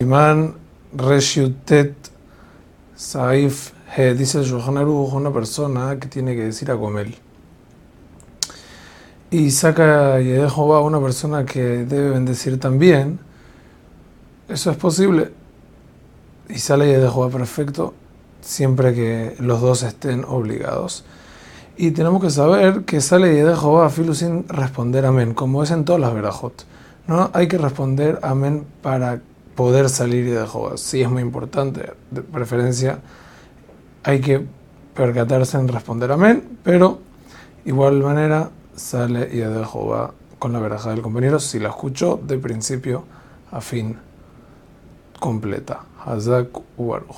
Imán Reshutet Saif He, dice el una persona que tiene que decir a Gomel. Y saca a una persona que debe bendecir también. Eso es posible. Y sale de perfecto siempre que los dos estén obligados. Y tenemos que saber que sale Jehová filo sin responder amén, como es en todas las verajot. No hay que responder amén para poder salir de Jehová. Sí es muy importante, de preferencia hay que percatarse en responder amén, pero igual manera sale y de Jehová con la veraja del compañero si la escuchó de principio a fin completa. Hazak Ubaruch.